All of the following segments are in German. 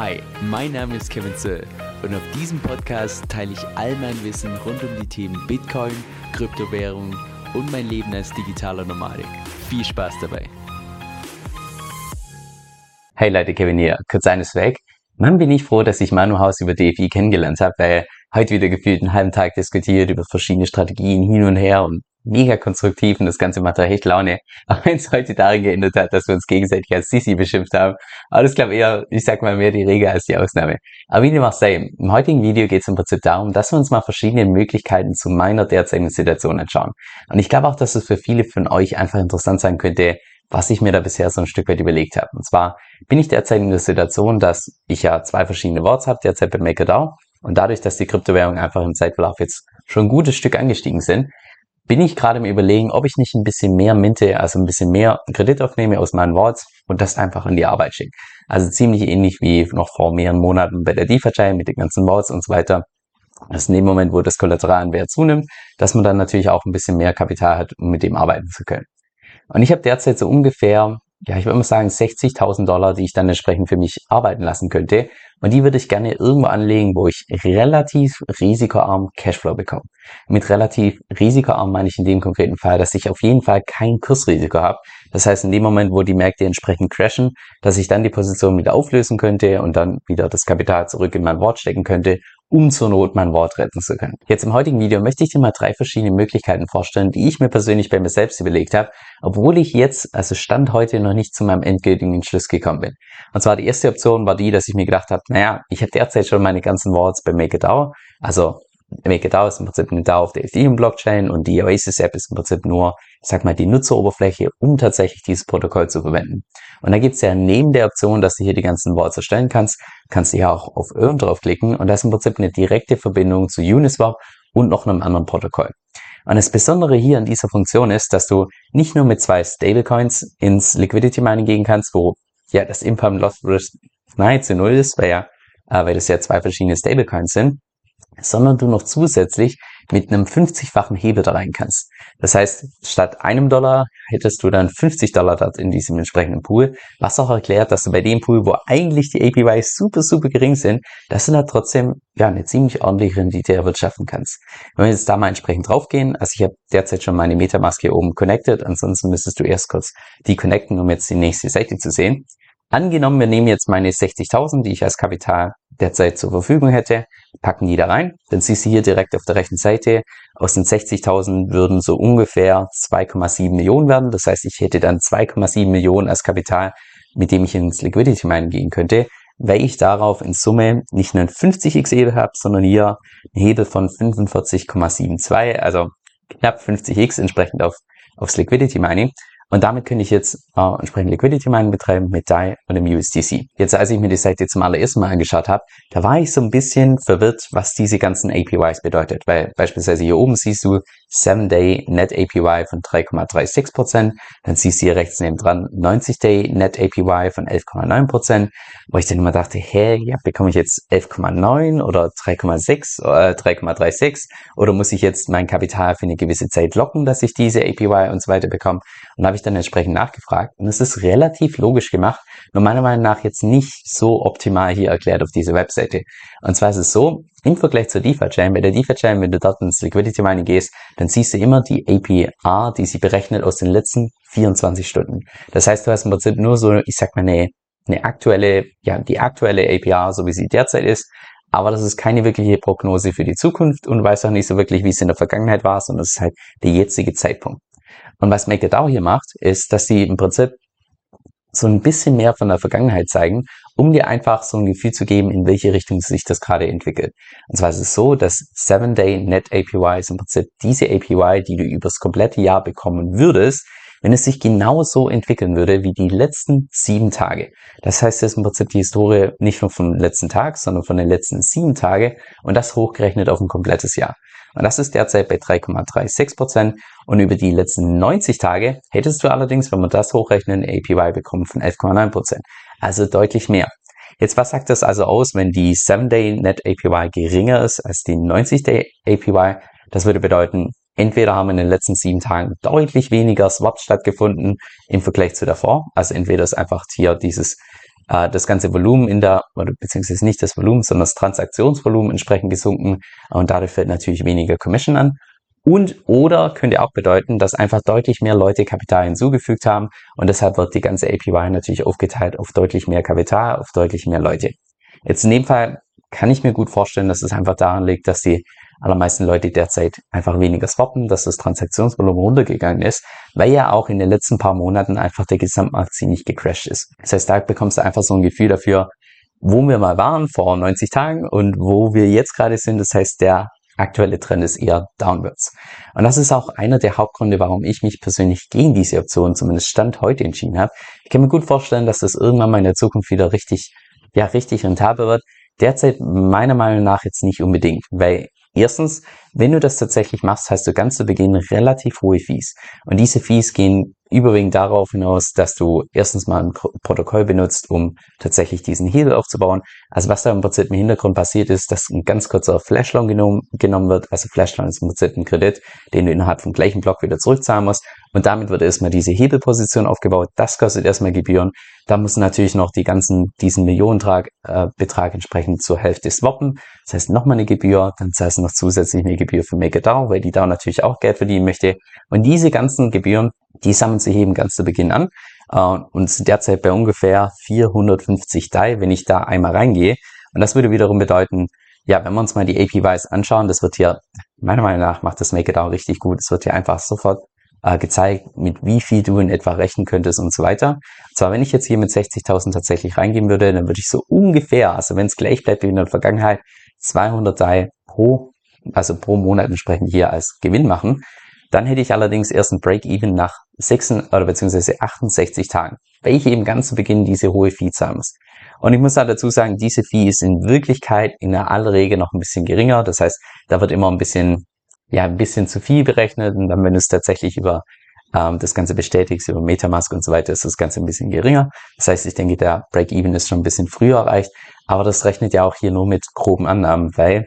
Hi, mein Name ist Kevin Zöll und auf diesem Podcast teile ich all mein Wissen rund um die Themen Bitcoin, Kryptowährung und mein Leben als digitaler Nomadik. Viel Spaß dabei. Hey Leute, Kevin hier. Kurz eines weg. Mann, bin ich froh, dass ich Manu Haus über DFI kennengelernt habe, weil heute wieder gefühlt einen halben Tag diskutiert über verschiedene Strategien hin und her und mega konstruktiv und das Ganze macht echt Laune. Auch wenn es heute darin geändert hat, dass wir uns gegenseitig als Sisi beschimpft haben. Aber das glaube ich eher, ich sag mal, mehr die Regel als die Ausnahme. Aber wie dem auch sei, im heutigen Video geht es im Prinzip darum, dass wir uns mal verschiedene Möglichkeiten zu meiner derzeitigen Situation anschauen. Und ich glaube auch, dass es für viele von euch einfach interessant sein könnte, was ich mir da bisher so ein Stück weit überlegt habe. Und zwar bin ich derzeit in der Situation, dass ich ja zwei verschiedene Worts habe, derzeit bei MakerDAO. Und dadurch, dass die Kryptowährungen einfach im Zeitverlauf jetzt schon ein gutes Stück angestiegen sind, bin ich gerade im Überlegen, ob ich nicht ein bisschen mehr minte, also ein bisschen mehr Kredit aufnehme aus meinen Worts und das einfach in die Arbeit schicke. Also ziemlich ähnlich wie noch vor mehreren Monaten bei der DeFi-Chain mit den ganzen Worts und so weiter. Dass in dem Moment, wo das Kollateral an Wert zunimmt, dass man dann natürlich auch ein bisschen mehr Kapital hat, um mit dem arbeiten zu können. Und ich habe derzeit so ungefähr ja, ich würde mal sagen 60.000 Dollar, die ich dann entsprechend für mich arbeiten lassen könnte. Und die würde ich gerne irgendwo anlegen, wo ich relativ risikoarm Cashflow bekomme. Mit relativ risikoarm meine ich in dem konkreten Fall, dass ich auf jeden Fall kein Kursrisiko habe. Das heißt, in dem Moment, wo die Märkte entsprechend crashen, dass ich dann die Position wieder auflösen könnte und dann wieder das Kapital zurück in mein Wort stecken könnte um zur Not mein Wort retten zu können. Jetzt im heutigen Video möchte ich dir mal drei verschiedene Möglichkeiten vorstellen, die ich mir persönlich bei mir selbst überlegt habe, obwohl ich jetzt, also Stand heute, noch nicht zu meinem endgültigen Entschluss gekommen bin. Und zwar die erste Option war die, dass ich mir gedacht habe, naja, ich habe derzeit schon meine ganzen Worts bei MakerDAO, also MakerDAO ist im Prinzip eine DAO auf der Ethereum-Blockchain und die Oasis-App ist im Prinzip nur, ich sag mal, die Nutzeroberfläche, um tatsächlich dieses Protokoll zu verwenden. Und da gibt's ja neben der Option, dass du hier die ganzen Worts erstellen kannst, kannst du ja auch auf Earn draufklicken und das ist im Prinzip eine direkte Verbindung zu Uniswap und noch einem anderen Protokoll. Und das Besondere hier an dieser Funktion ist, dass du nicht nur mit zwei Stablecoins ins Liquidity Mining gehen kannst, wo ja das Impound Loss Risk nahezu null ist, weil ja, äh, weil das ja zwei verschiedene Stablecoins sind, sondern du noch zusätzlich mit einem 50-fachen Hebel da rein kannst. Das heißt, statt einem Dollar hättest du dann 50 Dollar dort in diesem entsprechenden Pool, was auch erklärt, dass du bei dem Pool, wo eigentlich die APYs super, super gering sind, dass du da trotzdem ja eine ziemlich ordentliche Rendite erwirtschaften kannst. Wenn wir jetzt da mal entsprechend draufgehen, also ich habe derzeit schon meine Metamask hier oben connected, ansonsten müsstest du erst kurz die connecten, um jetzt die nächste Seite zu sehen. Angenommen, wir nehmen jetzt meine 60.000, die ich als Kapital derzeit zur Verfügung hätte, packen die da rein. Dann siehst du hier direkt auf der rechten Seite, aus den 60.000 würden so ungefähr 2,7 Millionen werden. Das heißt, ich hätte dann 2,7 Millionen als Kapital, mit dem ich ins Liquidity Mining gehen könnte, weil ich darauf in Summe nicht einen 50x Hebel habe, sondern hier einen Hebel von 45,72, also knapp 50x entsprechend auf, aufs Liquidity Mining. Und damit könnte ich jetzt äh, entsprechend Liquidity Mining betreiben mit DAI und dem USDC. Jetzt, als ich mir die Seite zum allerersten Mal angeschaut habe, da war ich so ein bisschen verwirrt, was diese ganzen APYs bedeutet. Weil beispielsweise hier oben siehst du 7-Day Net APY von 3,36%, dann siehst du hier rechts neben dran 90-Day Net APY von 11,9%, wo ich dann immer dachte, hä, ja, bekomme ich jetzt 11,9 oder 3,6, äh, 3,36 oder muss ich jetzt mein Kapital für eine gewisse Zeit locken, dass ich diese APY und so weiter bekomme? Und habe ich dann entsprechend nachgefragt. Und es ist relativ logisch gemacht, nur meiner Meinung nach jetzt nicht so optimal hier erklärt auf dieser Webseite. Und zwar ist es so, im Vergleich zur DeFi-Chain, bei der DeFi-Chain, wenn du dort ins Liquidity Mining gehst, dann siehst du immer die APR, die sie berechnet aus den letzten 24 Stunden. Das heißt, du hast im Prinzip nur so, ich sag mal, eine, eine aktuelle, ja, die aktuelle APR, so wie sie derzeit ist, aber das ist keine wirkliche Prognose für die Zukunft und weiß auch nicht so wirklich, wie es in der Vergangenheit war, sondern es ist halt der jetzige Zeitpunkt. Und was MakerDAO hier macht, ist, dass sie im Prinzip so ein bisschen mehr von der Vergangenheit zeigen, um dir einfach so ein Gefühl zu geben, in welche Richtung sich das gerade entwickelt. Und zwar ist es so, dass 7-Day Net APY ist im Prinzip diese APY, die du übers komplette Jahr bekommen würdest, wenn es sich genauso entwickeln würde wie die letzten sieben Tage. Das heißt, es ist im Prinzip die Historie nicht nur vom letzten Tag, sondern von den letzten sieben Tage und das hochgerechnet auf ein komplettes Jahr. Und das ist derzeit bei 3,36 Prozent. Und über die letzten 90 Tage hättest du allerdings, wenn man das hochrechnet, eine APY bekommen von 11,9 Prozent. Also deutlich mehr. Jetzt, was sagt das also aus, wenn die 7-Day Net APY geringer ist als die 90-Day APY? Das würde bedeuten, entweder haben in den letzten sieben Tagen deutlich weniger Swaps stattgefunden im Vergleich zu davor. Also entweder ist einfach hier dieses äh, das ganze Volumen in der, oder beziehungsweise nicht das Volumen, sondern das Transaktionsvolumen entsprechend gesunken und dadurch fällt natürlich weniger Commission an. Und oder könnte auch bedeuten, dass einfach deutlich mehr Leute Kapital hinzugefügt haben und deshalb wird die ganze APY natürlich aufgeteilt auf deutlich mehr Kapital, auf deutlich mehr Leute. Jetzt in dem Fall kann ich mir gut vorstellen, dass es einfach daran liegt, dass die allermeisten Leute derzeit einfach weniger swappen, dass das Transaktionsvolumen runtergegangen ist, weil ja auch in den letzten paar Monaten einfach der Gesamtmarkt ziemlich gecrashed ist. Das heißt, da bekommst du einfach so ein Gefühl dafür, wo wir mal waren vor 90 Tagen und wo wir jetzt gerade sind. Das heißt, der aktuelle Trend ist eher downwards. Und das ist auch einer der Hauptgründe, warum ich mich persönlich gegen diese Option, zumindest Stand heute, entschieden habe. Ich kann mir gut vorstellen, dass das irgendwann mal in der Zukunft wieder richtig, ja, richtig rentabel wird. Derzeit meiner Meinung nach jetzt nicht unbedingt, weil erstens, wenn du das tatsächlich machst, hast du ganz zu Beginn relativ hohe Fees. Und diese Fees gehen überwiegend darauf hinaus, dass du erstens mal ein Protokoll benutzt, um tatsächlich diesen Hebel aufzubauen. Also was da im Prinzip im Hintergrund passiert ist, dass ein ganz kurzer Flashloan genommen, genommen wird. Also Flashloan ist im Prinzip ein Kredit, den du innerhalb vom gleichen Block wieder zurückzahlen musst. Und damit wird erstmal diese Hebelposition aufgebaut. Das kostet erstmal Gebühren. Da muss natürlich noch die ganzen, diesen Millionentrag, äh, Betrag entsprechend zur Hälfte swappen. Das heißt nochmal eine Gebühr, dann zahlst du noch zusätzlich eine Gebühr für MakerDAO, weil die DAO natürlich auch Geld verdienen möchte. Und diese ganzen Gebühren die sammeln sich eben ganz zu Beginn an äh, und sind derzeit bei ungefähr 450 DAI, wenn ich da einmal reingehe. Und das würde wiederum bedeuten, ja, wenn wir uns mal die APYs anschauen, das wird hier, meiner Meinung nach, macht das MakerDAO richtig gut. Es wird hier einfach sofort äh, gezeigt, mit wie viel du in etwa rechnen könntest und so weiter. Und zwar, wenn ich jetzt hier mit 60.000 tatsächlich reingehen würde, dann würde ich so ungefähr, also wenn es gleich bleibt wie in der Vergangenheit, 200 DAI pro, also pro Monat entsprechend hier als Gewinn machen. Dann hätte ich allerdings erst ein Break-Even nach 6 oder beziehungsweise 68 Tagen, weil ich eben ganz zu Beginn diese hohe Fee zahlen muss. Und ich muss da dazu sagen, diese Fee ist in Wirklichkeit in der aller noch ein bisschen geringer. Das heißt, da wird immer ein bisschen, ja, ein bisschen zu viel berechnet und dann, wenn du es tatsächlich über ähm, das Ganze bestätigst, über Metamask und so weiter, ist das Ganze ein bisschen geringer. Das heißt, ich denke, der Break-Even ist schon ein bisschen früher erreicht, aber das rechnet ja auch hier nur mit groben Annahmen, weil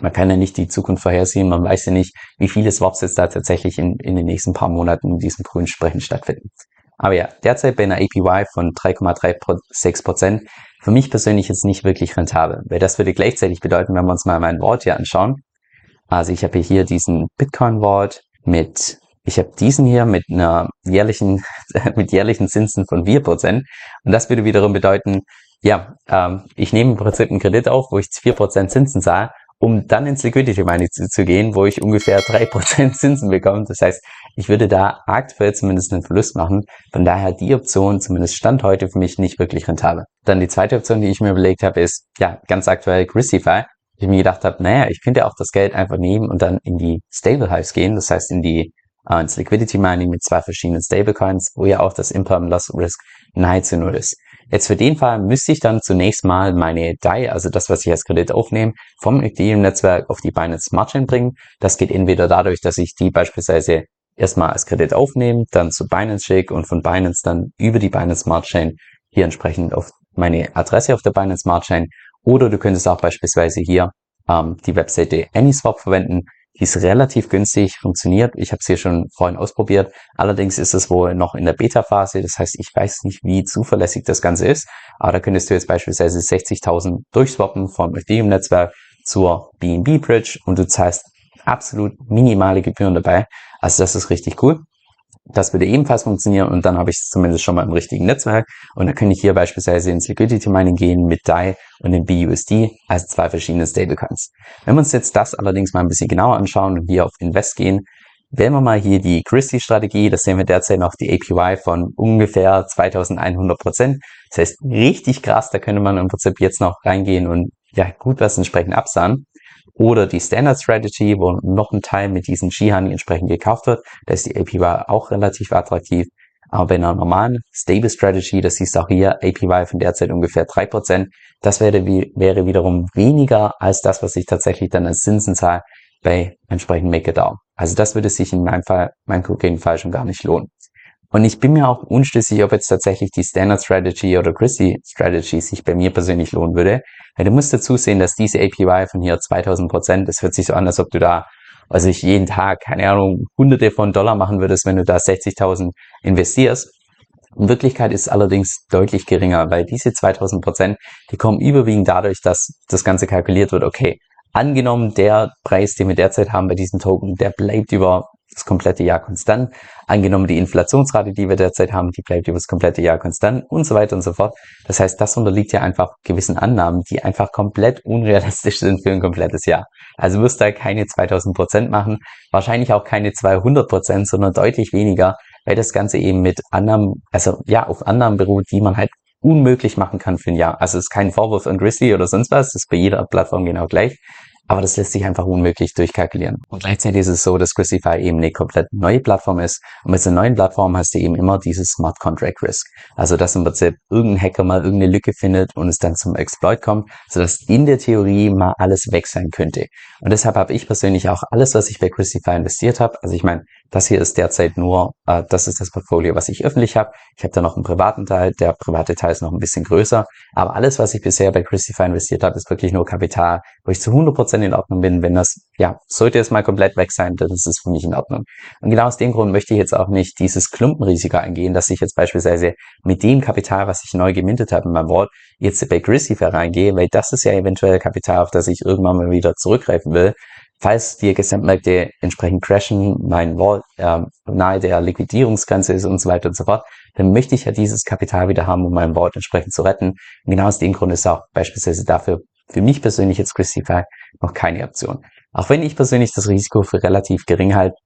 man kann ja nicht die Zukunft vorhersehen, man weiß ja nicht, wie viele Swaps jetzt da tatsächlich in, in den nächsten paar Monaten in diesem grünen Sprechen stattfinden. Aber ja, derzeit bei einer APY von 3,36 Prozent für mich persönlich jetzt nicht wirklich rentabel, weil das würde gleichzeitig bedeuten, wenn wir uns mal mein Wort hier anschauen. Also ich habe hier diesen Bitcoin-Wort mit, ich habe diesen hier mit einer jährlichen, mit jährlichen Zinsen von 4%. Und das würde wiederum bedeuten, ja, ähm, ich nehme im Prinzip einen Kredit auf, wo ich 4% Zinsen zahle um dann ins Liquidity Mining zu, zu gehen, wo ich ungefähr drei Prozent Zinsen bekomme. Das heißt, ich würde da aktuell zumindest einen Verlust machen. Von daher die Option, zumindest Stand heute, für mich nicht wirklich rentabel. Dann die zweite Option, die ich mir überlegt habe, ist, ja, ganz aktuell Grisify. Ich mir gedacht habe, naja, ich könnte auch das Geld einfach nehmen und dann in die Stable Hives gehen, das heißt in die äh, ins Liquidity Mining mit zwei verschiedenen Stablecoins, wo ja auch das Imperm Loss Risk nahezu null ist. Jetzt für den Fall müsste ich dann zunächst mal meine DAI, also das, was ich als Kredit aufnehme, vom Ethereum-Netzwerk auf die Binance Smart Chain bringen. Das geht entweder dadurch, dass ich die beispielsweise erstmal als Kredit aufnehme, dann zu Binance schicke und von Binance dann über die Binance Smart Chain hier entsprechend auf meine Adresse auf der Binance Smart Chain. Oder du könntest auch beispielsweise hier ähm, die Webseite AnySwap verwenden, die ist relativ günstig, funktioniert. Ich habe es hier schon vorhin ausprobiert. Allerdings ist es wohl noch in der Beta-Phase. Das heißt, ich weiß nicht, wie zuverlässig das Ganze ist. Aber da könntest du jetzt beispielsweise 60.000 durchswappen vom Ethereum-Netzwerk zur BNB Bridge und du zahlst absolut minimale Gebühren dabei. Also das ist richtig cool. Das würde ebenfalls funktionieren und dann habe ich es zumindest schon mal im richtigen Netzwerk und dann kann ich hier beispielsweise ins Liquidity Mining gehen mit DAI und dem BUSD als zwei verschiedene Stablecoins. Wenn wir uns jetzt das allerdings mal ein bisschen genauer anschauen und hier auf Invest gehen, wählen wir mal hier die Christie-Strategie, da sehen wir derzeit noch die APY von ungefähr 2100 Prozent. Das heißt, richtig krass, da könnte man im Prinzip jetzt noch reingehen und ja, gut was entsprechend absahen. Oder die Standard Strategy, wo noch ein Teil mit diesen Shihani entsprechend gekauft wird. Da ist die APY auch relativ attraktiv. Aber bei einer normalen Stable Strategy, das siehst du auch hier, APY von derzeit ungefähr drei Prozent. Das wäre, wäre wiederum weniger als das, was ich tatsächlich dann als Zinsen zahle bei entsprechend MakerDAO. Also das würde sich in meinem Fall, meinem konkreten Fall schon gar nicht lohnen. Und ich bin mir auch unschlüssig, ob jetzt tatsächlich die Standard Strategy oder Christie Strategy sich bei mir persönlich lohnen würde. Weil du musst dazu sehen, dass diese APY von hier 2000 Prozent, das hört sich so an, als ob du da, also ich jeden Tag, keine Ahnung, hunderte von Dollar machen würdest, wenn du da 60.000 investierst. In Wirklichkeit ist es allerdings deutlich geringer, weil diese 2000 Prozent, die kommen überwiegend dadurch, dass das Ganze kalkuliert wird, okay, angenommen der Preis, den wir derzeit haben bei diesen Token, der bleibt über das komplette Jahr konstant. Angenommen die Inflationsrate, die wir derzeit haben, die bleibt über das komplette Jahr konstant und so weiter und so fort. Das heißt, das unterliegt ja einfach gewissen Annahmen, die einfach komplett unrealistisch sind für ein komplettes Jahr. Also wirst da keine 2000 Prozent machen, wahrscheinlich auch keine 200 Prozent, sondern deutlich weniger, weil das Ganze eben mit Annahmen, also ja, auf Annahmen beruht, die man halt unmöglich machen kann für ein Jahr. Also es ist kein Vorwurf an Grizzly oder sonst was, das ist bei jeder Plattform genau gleich. Aber das lässt sich einfach unmöglich durchkalkulieren. Und gleichzeitig ist es so, dass Crucify eben eine komplett neue Plattform ist. Und mit einer neuen Plattform hast du eben immer dieses Smart Contract Risk. Also, dass im Prinzip irgendein Hacker mal irgendeine Lücke findet und es dann zum Exploit kommt, sodass in der Theorie mal alles weg sein könnte. Und deshalb habe ich persönlich auch alles, was ich bei Crucify investiert habe. Also ich meine, das hier ist derzeit nur, äh, das ist das Portfolio, was ich öffentlich habe. Ich habe da noch einen privaten Teil. Der private Teil ist noch ein bisschen größer. Aber alles, was ich bisher bei Crucify investiert habe, ist wirklich nur Kapital, wo ich zu 100% in Ordnung bin. Wenn das, ja, sollte es mal komplett weg sein, dann ist es für mich in Ordnung. Und genau aus dem Grund möchte ich jetzt auch nicht dieses Klumpenrisiko eingehen, dass ich jetzt beispielsweise mit dem Kapital, was ich neu gemintet habe in meinem Vault, jetzt bei Crucify reingehe, weil das ist ja eventuell Kapital, auf das ich irgendwann mal wieder zurückgreifen will falls die Gesamtmärkte entsprechend crashen, mein Vault äh, nahe der Liquidierungsgrenze ist und so weiter und so fort, dann möchte ich ja dieses Kapital wieder haben, um mein Vault entsprechend zu retten. Und genau aus dem Grund ist auch beispielsweise dafür für mich persönlich jetzt Christify noch keine Option. Auch wenn ich persönlich das Risiko für relativ gering halte,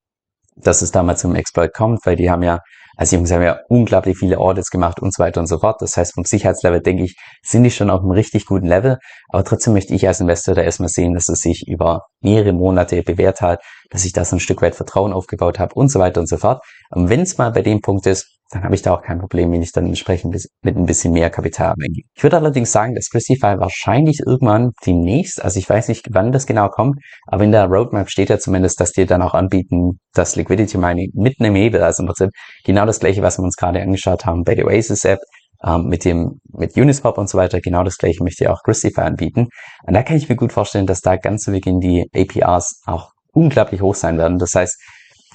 dass es damals zum Exploit kommt, weil die haben ja also die Jungs haben ja unglaublich viele Audits gemacht und so weiter und so fort. Das heißt, vom Sicherheitslevel, denke ich, sind die schon auf einem richtig guten Level. Aber trotzdem möchte ich als Investor da erstmal sehen, dass es sich über mehrere Monate bewährt hat, dass ich da so ein Stück weit Vertrauen aufgebaut habe und so weiter und so fort. Und wenn es mal bei dem Punkt ist, dann habe ich da auch kein Problem, wenn ich dann entsprechend mit ein bisschen mehr Kapital reingehe. Ich würde allerdings sagen, dass Crucify wahrscheinlich irgendwann demnächst, also ich weiß nicht, wann das genau kommt, aber in der Roadmap steht ja zumindest, dass die dann auch anbieten, das Liquidity Mining mit einem Hebel, also im Prinzip genau das gleiche, was wir uns gerade angeschaut haben bei der Oasis App, ähm, mit dem, mit Uniswap und so weiter, genau das gleiche möchte auch Crucify anbieten. Und da kann ich mir gut vorstellen, dass da ganz zu Beginn die APRs auch unglaublich hoch sein werden. Das heißt,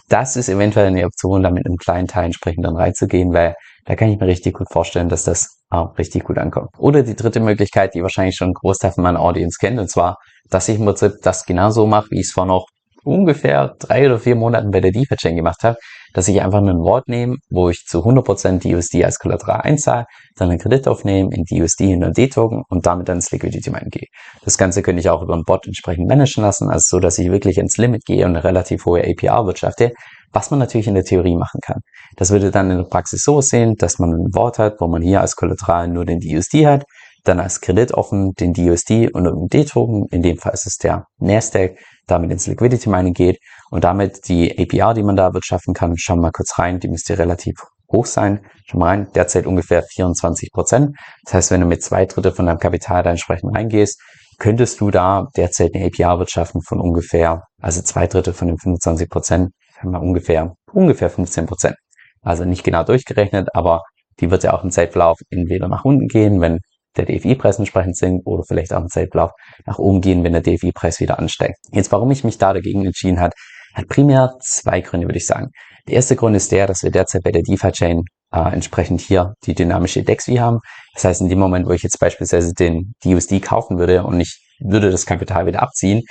das ist eventuell eine Option, da mit einem kleinen Teil entsprechend dann reinzugehen, weil da kann ich mir richtig gut vorstellen, dass das auch richtig gut ankommt. Oder die dritte Möglichkeit, die wahrscheinlich schon ein Großteil von meiner Audience kennt, und zwar, dass ich im Prinzip das genauso mache, wie ich es vor noch ungefähr drei oder vier Monaten bei der DeFi-Chain gemacht habe, dass ich einfach ein Wort nehme, wo ich zu 100% die USD als Kollateral einzahle, dann einen Kredit aufnehme in die USD in den D-Token und damit dann ins Liquidity Mine gehe. Das Ganze könnte ich auch über einen Bot entsprechend managen lassen, also so, dass ich wirklich ins Limit gehe und eine relativ hohe APR wirtschafte, was man natürlich in der Theorie machen kann. Das würde dann in der Praxis so sehen, dass man ein Wort hat, wo man hier als Kollateral nur den DUSD hat, dann als Kredit offen den DUSD und einen D-Token, in dem Fall ist es der Nasdaq, damit ins Liquidity Mining geht und damit die APR, die man da wirtschaften kann, schauen wir mal kurz rein, die müsste relativ hoch sein. Schau mal rein, derzeit ungefähr 24 Prozent. Das heißt, wenn du mit zwei Drittel von deinem Kapital da entsprechend reingehst, könntest du da derzeit eine APR wirtschaften von ungefähr, also zwei Drittel von den 25 Prozent, wir ungefähr, ungefähr 15 Prozent. Also nicht genau durchgerechnet, aber die wird ja auch im Zeitverlauf entweder nach unten gehen, wenn der DFI-Preis entsprechend sinkt oder vielleicht auch im Zeitverlauf nach oben gehen, wenn der DFI-Preis wieder ansteigt. Jetzt, warum ich mich da dagegen entschieden hat, hat primär zwei Gründe, würde ich sagen. Der erste Grund ist der, dass wir derzeit bei der DeFi-Chain äh, entsprechend hier die dynamische DEXI haben. Das heißt, in dem Moment, wo ich jetzt beispielsweise den DUSD kaufen würde und ich würde das Kapital wieder abziehen,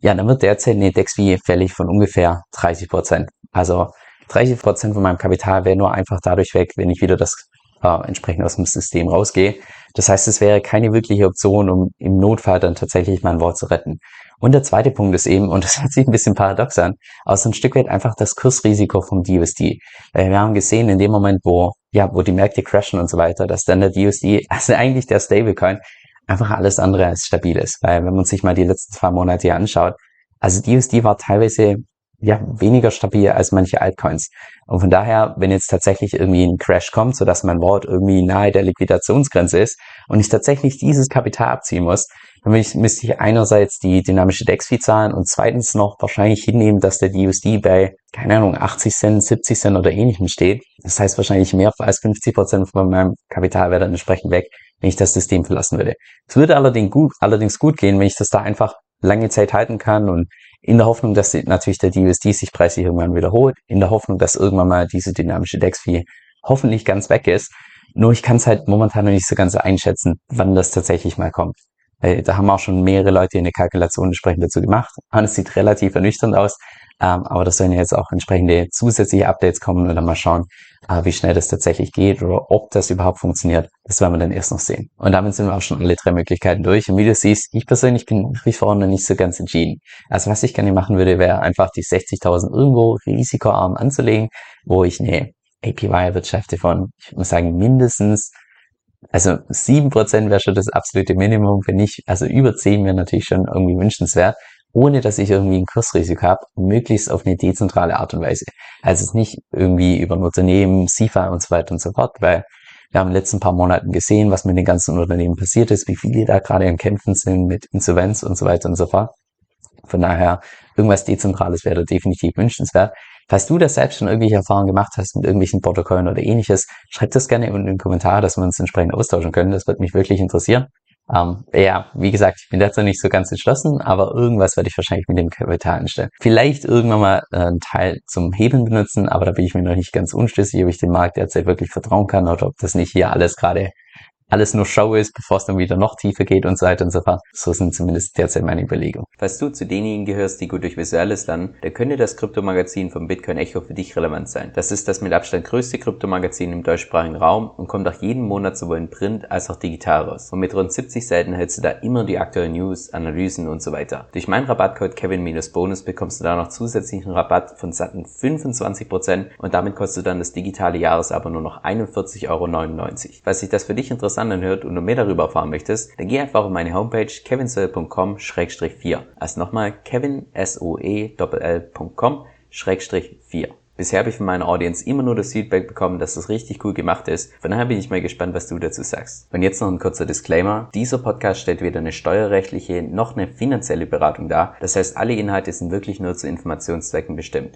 ja, dann wird derzeit eine DEXI fällig von ungefähr 30 Prozent. Also 30 Prozent von meinem Kapital wäre nur einfach dadurch weg, wenn ich wieder das äh, entsprechend aus dem System rausgehe. Das heißt, es wäre keine wirkliche Option, um im Notfall dann tatsächlich mein Wort zu retten. Und der zweite Punkt ist eben, und das hört sich ein bisschen paradox an, aber so ein Stück weit einfach das Kursrisiko vom DUSD. Weil wir haben gesehen, in dem Moment, wo, ja, wo die Märkte crashen und so weiter, dass dann der DUSD, also eigentlich der Stablecoin, einfach alles andere als stabil ist. Weil wenn man sich mal die letzten zwei Monate hier anschaut, also DUSD war teilweise ja, weniger stabil als manche Altcoins. Und von daher, wenn jetzt tatsächlich irgendwie ein Crash kommt, so dass mein Wort irgendwie nahe der Liquidationsgrenze ist und ich tatsächlich dieses Kapital abziehen muss, dann müsste ich einerseits die dynamische DEX-Fee zahlen und zweitens noch wahrscheinlich hinnehmen, dass der DUSD bei, keine Ahnung, 80 Cent, 70 Cent oder ähnlichem steht. Das heißt wahrscheinlich mehr als 50 Prozent von meinem Kapital wäre dann entsprechend weg, wenn ich das System verlassen würde. Es würde allerdings gut, allerdings gut gehen, wenn ich das da einfach lange Zeit halten kann und in der Hoffnung, dass natürlich der DUSD sich preislich irgendwann wiederholt, in der Hoffnung, dass irgendwann mal diese dynamische DEX-Fee hoffentlich ganz weg ist. Nur ich kann es halt momentan noch nicht so ganz einschätzen, wann das tatsächlich mal kommt. Da haben auch schon mehrere Leute eine Kalkulation entsprechend dazu gemacht. Und es sieht relativ ernüchternd aus. Ähm, aber das sollen ja jetzt auch entsprechende zusätzliche Updates kommen und dann mal schauen, äh, wie schnell das tatsächlich geht oder ob das überhaupt funktioniert. Das werden wir dann erst noch sehen. Und damit sind wir auch schon alle drei Möglichkeiten durch. Und wie du siehst, ich persönlich bin nach wie vor noch nicht so ganz entschieden. Also was ich gerne machen würde, wäre einfach die 60.000 irgendwo risikoarm anzulegen, wo ich eine APY erwirtschafte von, ich muss sagen, mindestens also sieben Prozent wäre schon das absolute Minimum, wenn nicht, also über zehn wäre natürlich schon irgendwie wünschenswert ohne dass ich irgendwie ein Kursrisiko habe, möglichst auf eine dezentrale Art und Weise. Also es nicht irgendwie über ein Unternehmen, SIFA und so weiter und so fort, weil wir haben in den letzten paar Monaten gesehen, was mit den ganzen Unternehmen passiert ist, wie viele da gerade im Kämpfen sind mit Insolvenz und so weiter und so fort. Von daher, irgendwas Dezentrales wäre definitiv wünschenswert. Falls du das selbst schon irgendwelche Erfahrungen gemacht hast mit irgendwelchen Protokollen oder ähnliches, schreib das gerne in den Kommentar, dass wir uns entsprechend austauschen können. Das wird mich wirklich interessieren. Ähm, ja, wie gesagt, ich bin dazu nicht so ganz entschlossen, aber irgendwas werde ich wahrscheinlich mit dem Kapital anstellen. Vielleicht irgendwann mal äh, einen Teil zum Hebeln benutzen, aber da bin ich mir noch nicht ganz unschlüssig, ob ich dem Markt derzeit wirklich vertrauen kann oder ob das nicht hier alles gerade alles nur Show ist, bevor es dann wieder noch tiefer geht und so weiter und so fort. So sind zumindest derzeit meine Überlegungen. Falls du zu denjenigen gehörst, die gut durch Visuelles lernen, dann könnte das Kryptomagazin vom Bitcoin Echo für dich relevant sein. Das ist das mit Abstand größte Kryptomagazin im deutschsprachigen Raum und kommt auch jeden Monat sowohl in Print als auch digital raus. Und mit rund 70 Seiten hältst du da immer die aktuellen News, Analysen und so weiter. Durch meinen Rabattcode Kevin-Bonus bekommst du da noch zusätzlichen Rabatt von satten 25% und damit kostet dann das digitale Jahresabo nur noch 41,99 Euro. Falls sich das für dich interessiert, interessant anhört und du mehr darüber erfahren möchtest, dann geh einfach auf meine Homepage kevinsoe.com-4. Also nochmal kevinsoe.com-4. Bisher habe ich von meiner Audience immer nur das Feedback bekommen, dass das richtig cool gemacht ist. Von daher bin ich mal gespannt, was du dazu sagst. Und jetzt noch ein kurzer Disclaimer. Dieser Podcast stellt weder eine steuerrechtliche noch eine finanzielle Beratung dar. Das heißt, alle Inhalte sind wirklich nur zu Informationszwecken bestimmt.